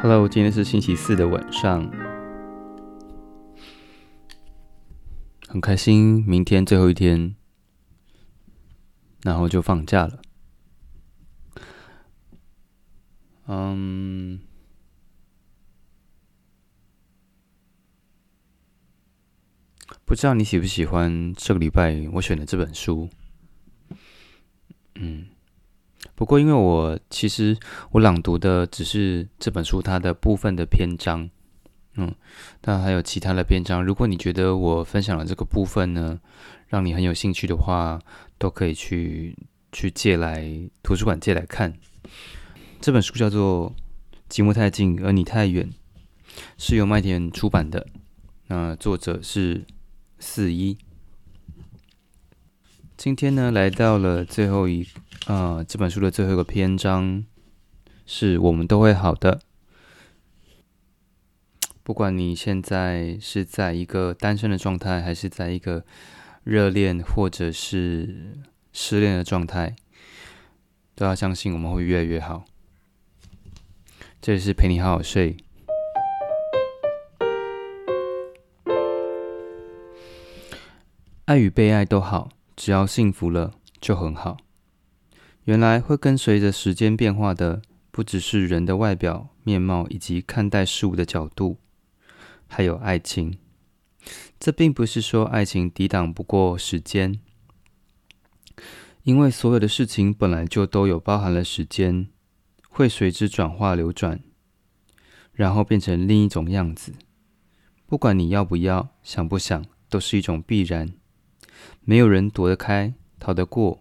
Hello，今天是星期四的晚上，很开心，明天最后一天，然后就放假了。嗯，不知道你喜不喜欢这个礼拜我选的这本书？嗯。不过，因为我其实我朗读的只是这本书它的部分的篇章，嗯，但还有其他的篇章。如果你觉得我分享的这个部分呢，让你很有兴趣的话，都可以去去借来图书馆借来看。这本书叫做《积木太近而你太远》，是由麦田出版的。那作者是四一。今天呢，来到了最后一。啊，这本书的最后一个篇章是我们都会好的。不管你现在是在一个单身的状态，还是在一个热恋或者是失恋的状态，都要相信我们会越来越好。这里是陪你好好睡。爱与被爱都好，只要幸福了就很好。原来会跟随着时间变化的，不只是人的外表面貌以及看待事物的角度，还有爱情。这并不是说爱情抵挡不过时间，因为所有的事情本来就都有包含了时间，会随之转化流转，然后变成另一种样子。不管你要不要、想不想，都是一种必然。没有人躲得开、逃得过。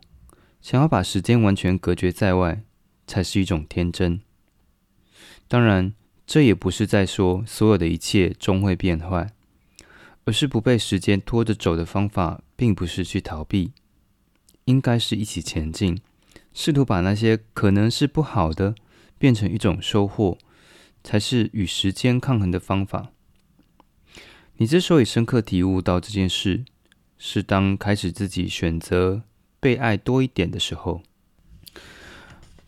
想要把时间完全隔绝在外，才是一种天真。当然，这也不是在说所有的一切终会变坏，而是不被时间拖着走的方法，并不是去逃避，应该是一起前进，试图把那些可能是不好的，变成一种收获，才是与时间抗衡的方法。你之所以深刻体悟到这件事，是当开始自己选择。被爱多一点的时候，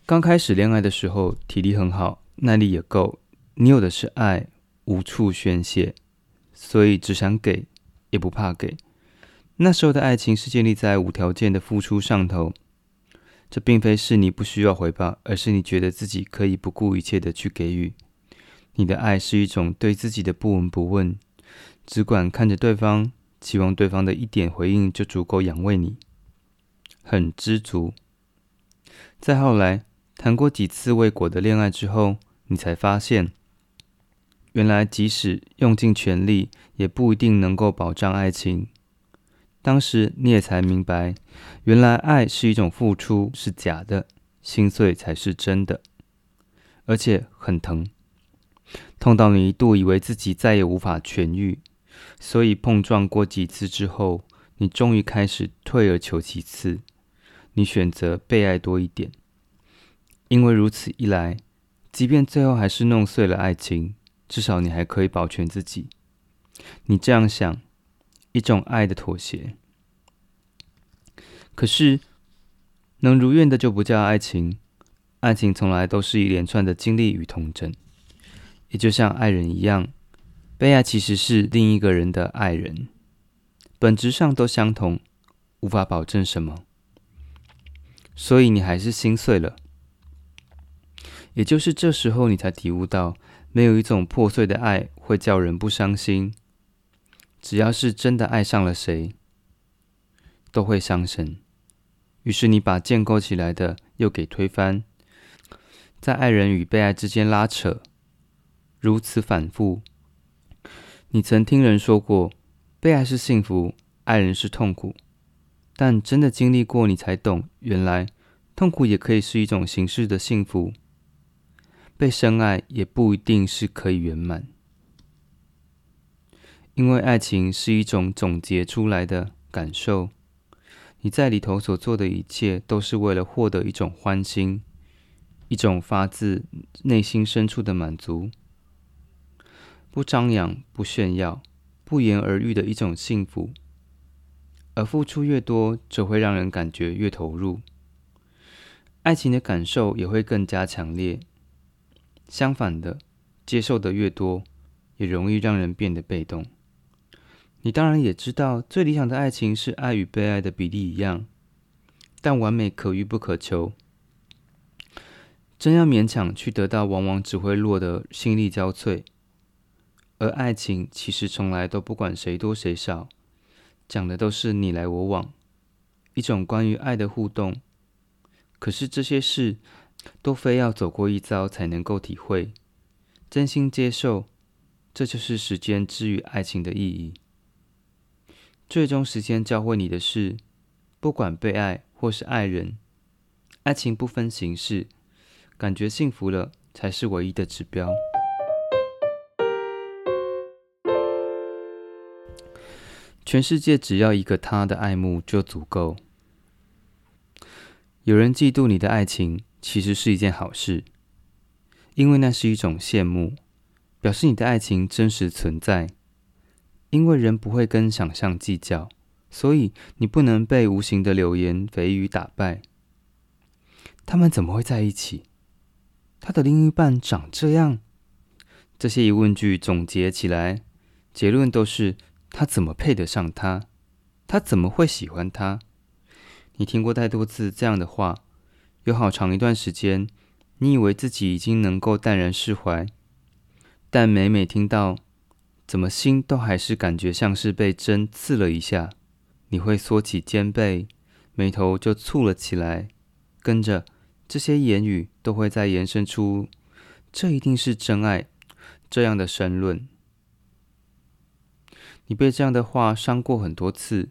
刚开始恋爱的时候，体力很好，耐力也够，你有的是爱，无处宣泄，所以只想给，也不怕给。那时候的爱情是建立在无条件的付出上头，这并非是你不需要回报，而是你觉得自己可以不顾一切的去给予。你的爱是一种对自己的不闻不问，只管看着对方，期望对方的一点回应就足够养喂你。很知足。再后来谈过几次未果的恋爱之后，你才发现，原来即使用尽全力，也不一定能够保障爱情。当时你也才明白，原来爱是一种付出，是假的，心碎才是真的，而且很疼，痛到你一度以为自己再也无法痊愈。所以碰撞过几次之后，你终于开始退而求其次。你选择被爱多一点，因为如此一来，即便最后还是弄碎了爱情，至少你还可以保全自己。你这样想，一种爱的妥协。可是，能如愿的就不叫爱情，爱情从来都是一连串的经历与童真，也就像爱人一样，被爱其实是另一个人的爱人，本质上都相同，无法保证什么。所以你还是心碎了，也就是这时候你才体悟到，没有一种破碎的爱会叫人不伤心。只要是真的爱上了谁，都会伤神。于是你把建构起来的又给推翻，在爱人与被爱之间拉扯，如此反复。你曾听人说过，被爱是幸福，爱人是痛苦。但真的经历过，你才懂，原来痛苦也可以是一种形式的幸福。被深爱也不一定是可以圆满，因为爱情是一种总结出来的感受。你在里头所做的一切，都是为了获得一种欢心，一种发自内心深处的满足，不张扬、不炫耀、不言而喻的一种幸福。而付出越多，则会让人感觉越投入，爱情的感受也会更加强烈。相反的，接受的越多，也容易让人变得被动。你当然也知道，最理想的爱情是爱与被爱的比例一样，但完美可遇不可求。真要勉强去得到，往往只会落得心力交瘁。而爱情其实从来都不管谁多谁少，讲的都是你来我往，一种关于爱的互动。可是这些事都非要走过一遭才能够体会，真心接受，这就是时间之于爱情的意义。最终，时间教会你的是，不管被爱或是爱人，爱情不分形式，感觉幸福了才是唯一的指标。全世界只要一个他的爱慕就足够。有人嫉妒你的爱情，其实是一件好事，因为那是一种羡慕，表示你的爱情真实存在。因为人不会跟想象计较，所以你不能被无形的流言蜚语打败。他们怎么会在一起？他的另一半长这样？这些疑问句总结起来，结论都是他怎么配得上他？他怎么会喜欢他？你听过太多次这样的话，有好长一段时间，你以为自己已经能够淡然释怀，但每每听到。怎么心都还是感觉像是被针刺了一下，你会缩起肩背，眉头就蹙了起来，跟着这些言语都会再延伸出“这一定是真爱”这样的申论。你被这样的话伤过很多次，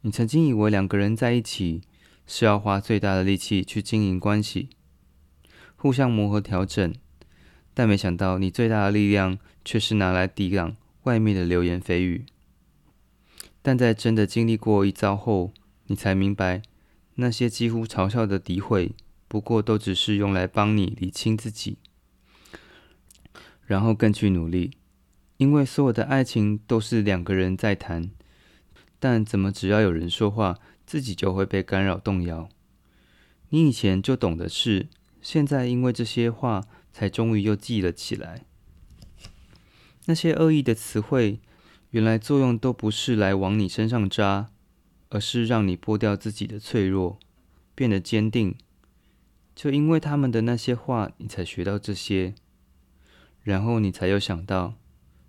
你曾经以为两个人在一起是要花最大的力气去经营关系，互相磨合调整。但没想到，你最大的力量却是拿来抵挡外面的流言蜚语。但在真的经历过一遭后，你才明白，那些几乎嘲笑的诋毁，不过都只是用来帮你理清自己，然后更去努力。因为所有的爱情都是两个人在谈，但怎么只要有人说话，自己就会被干扰动摇？你以前就懂的事，现在因为这些话。才终于又记了起来。那些恶意的词汇，原来作用都不是来往你身上扎，而是让你剥掉自己的脆弱，变得坚定。就因为他们的那些话，你才学到这些。然后你才又想到，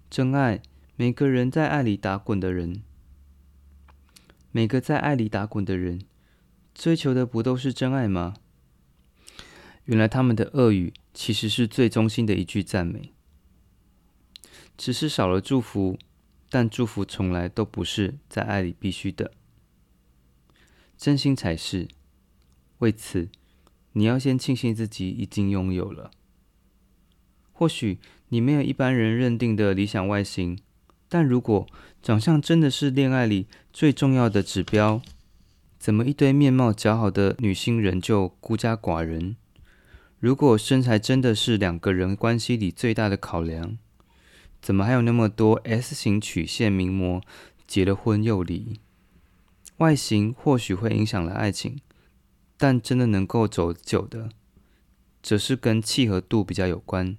真爱，每个人在爱里打滚的人，每个在爱里打滚的人，追求的不都是真爱吗？原来他们的恶语。其实是最衷心的一句赞美，只是少了祝福，但祝福从来都不是在爱里必须的，真心才是。为此，你要先庆幸自己已经拥有了。或许你没有一般人认定的理想外形，但如果长相真的是恋爱里最重要的指标，怎么一堆面貌姣好的女星人就孤家寡人？如果身材真的是两个人关系里最大的考量，怎么还有那么多 S 型曲线名模结了婚又离？外形或许会影响了爱情，但真的能够走久的，则是跟契合度比较有关。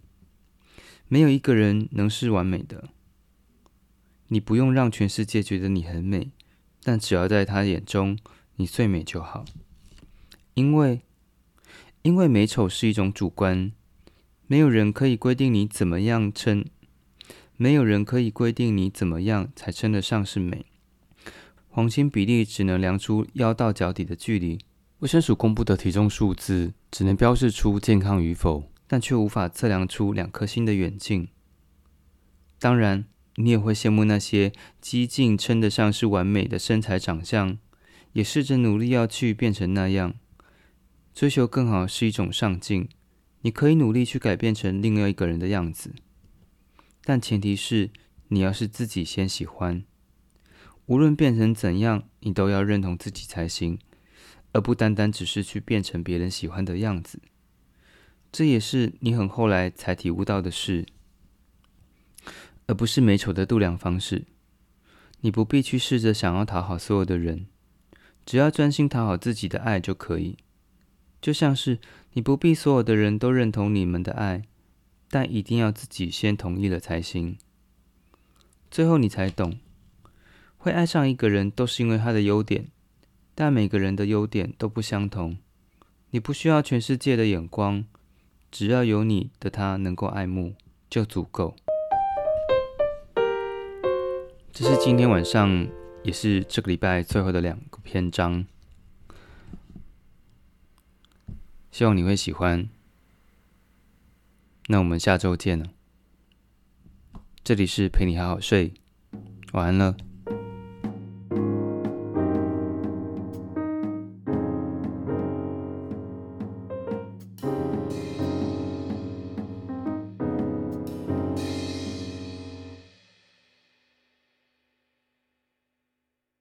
没有一个人能是完美的，你不用让全世界觉得你很美，但只要在他眼中你最美就好，因为。因为美丑是一种主观，没有人可以规定你怎么样称，没有人可以规定你怎么样才称得上是美。黄金比例只能量出腰到脚底的距离，卫生署公布的体重数字只能标示出健康与否，但却无法测量出两颗心的远近。当然，你也会羡慕那些激进称得上是完美的身材长相，也试着努力要去变成那样。追求更好是一种上进，你可以努力去改变成另外一个人的样子，但前提是你要是自己先喜欢。无论变成怎样，你都要认同自己才行，而不单单只是去变成别人喜欢的样子。这也是你很后来才体悟到的事，而不是美丑的度量方式。你不必去试着想要讨好所有的人，只要专心讨好自己的爱就可以。就像是你不必所有的人都认同你们的爱，但一定要自己先同意了才行。最后你才懂，会爱上一个人都是因为他的优点，但每个人的优点都不相同。你不需要全世界的眼光，只要有你的他能够爱慕就足够。这是今天晚上，也是这个礼拜最后的两个篇章，希望你会喜欢。那我们下周见了。这里是陪你好好睡，晚安了。